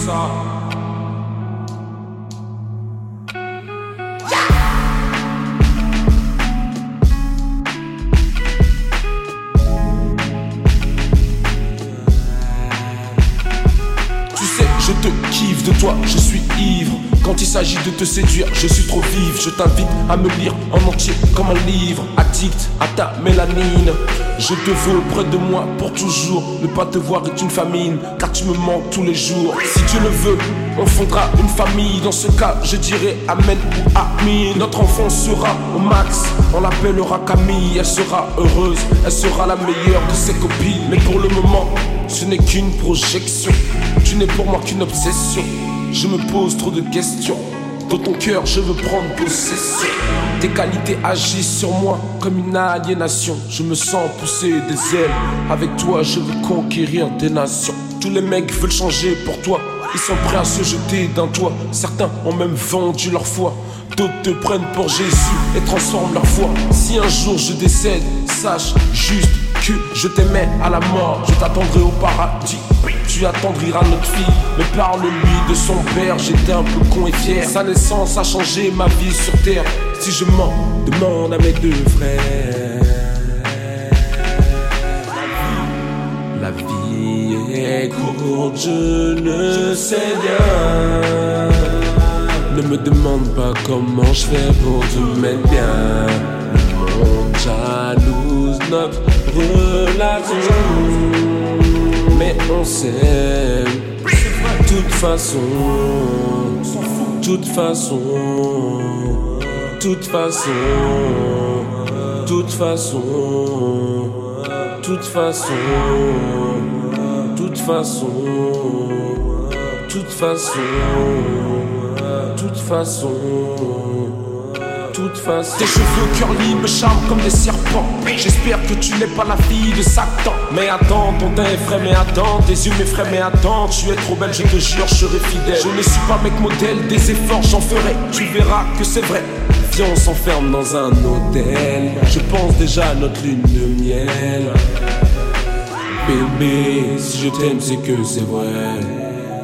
杀 je te kiffe de toi, je suis ivre. Quand il s'agit de te séduire, je suis trop vif. Je t'invite à me lire en entier comme un livre. Addict à ta mélanine. Je te veux près de moi pour toujours. Ne pas te voir est une famine, car tu me manques tous les jours. Si tu le veux, on fondera une famille. Dans ce cas, je dirai Amen ou Amin. Notre enfant sera au max. On l'appellera Camille. Elle sera heureuse, elle sera la meilleure de ses copines. Mais pour le moment, ce n'est qu'une projection. Tu n'es pour moi qu'une obsession. Je me pose trop de questions. Dans ton cœur, je veux prendre possession. Tes qualités agissent sur moi comme une aliénation. Je me sens pousser des ailes. Avec toi, je veux conquérir des nations. Tous les mecs veulent changer pour toi. Ils sont prêts à se jeter d'un toit. Certains ont même vendu leur foi. D'autres te prennent pour Jésus et transforment leur foi. Si un jour je décède, sache juste je t'aimais à la mort. Je t'attendrai au paradis. Tu attendriras notre fille, mais parle-lui de son père. J'étais un peu con et fier. Sa naissance a changé ma vie sur terre. Si je mens, demande à mes deux frères. La vie est courte, je le sais bien. Ne me demande pas comment je fais pour te mettre bien. Le monde jalouse notre Mais on s'aime. Toute façon, toute façon, toute façon, toute façon, toute façon, toute façon, toute façon, toute façon, Tes cheveux curly me charment comme des serpents. J'espère que tu n'es pas la fille de Satan. Mais attends, ton teint est frais, mais attends, tes yeux m'effraient, mais attends, tu es trop belle, je te jure, je serai fidèle. Je ne suis pas mec modèle, des efforts j'en ferai. Tu verras que c'est vrai. Viens, on s'enferme dans un hôtel. Je pense déjà à notre lune de miel. Bébé, si je t'aime, c'est que c'est vrai.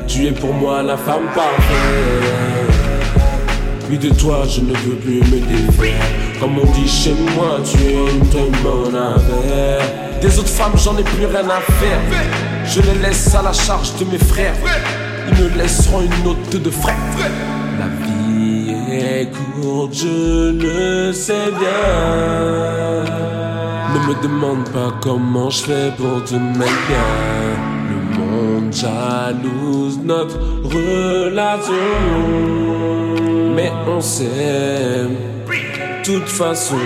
Tu es pour moi la femme parfaite. Oui, de toi, je ne veux plus me défaire. Comme on dit chez moi, tu es une très bonne affaire. Des autres femmes, j'en ai plus rien à faire. Je les laisse à la charge de mes frères. Ils me laisseront une note de frais. La vie est courte, je le sais bien. Ne me demande pas comment je fais pour te mettre bien. Le monde jalouse notre relation. Mais on s'aime. Toute façon.